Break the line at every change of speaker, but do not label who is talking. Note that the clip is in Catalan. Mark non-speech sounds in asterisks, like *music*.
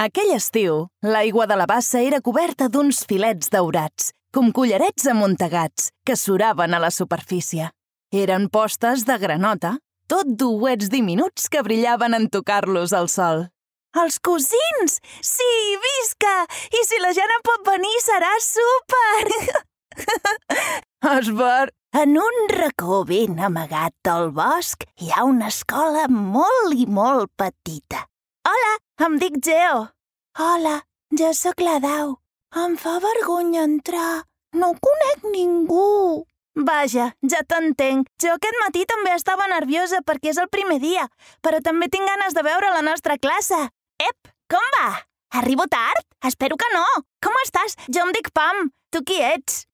Aquell estiu, l'aigua de la bassa era coberta d'uns filets daurats, com collarets amuntegats, que suraven a la superfície. Eren postes de granota, tot duets diminuts que brillaven en tocar-los al sol. Els cosins! Sí, visca! I si la Jana pot venir, serà súper! *laughs* Esber, en un racó ben amagat del bosc hi ha una escola molt i molt petita. Hola, em dic Geo. Hola, jo sóc la Dau. Em fa vergonya entrar. No conec ningú. Vaja, ja t'entenc. Jo aquest matí també estava nerviosa perquè és el primer dia, però també tinc ganes de veure la nostra classe. Ep, com va? Arribo tard? Espero que no. Com estàs? Jo em dic Pam. Tu qui ets?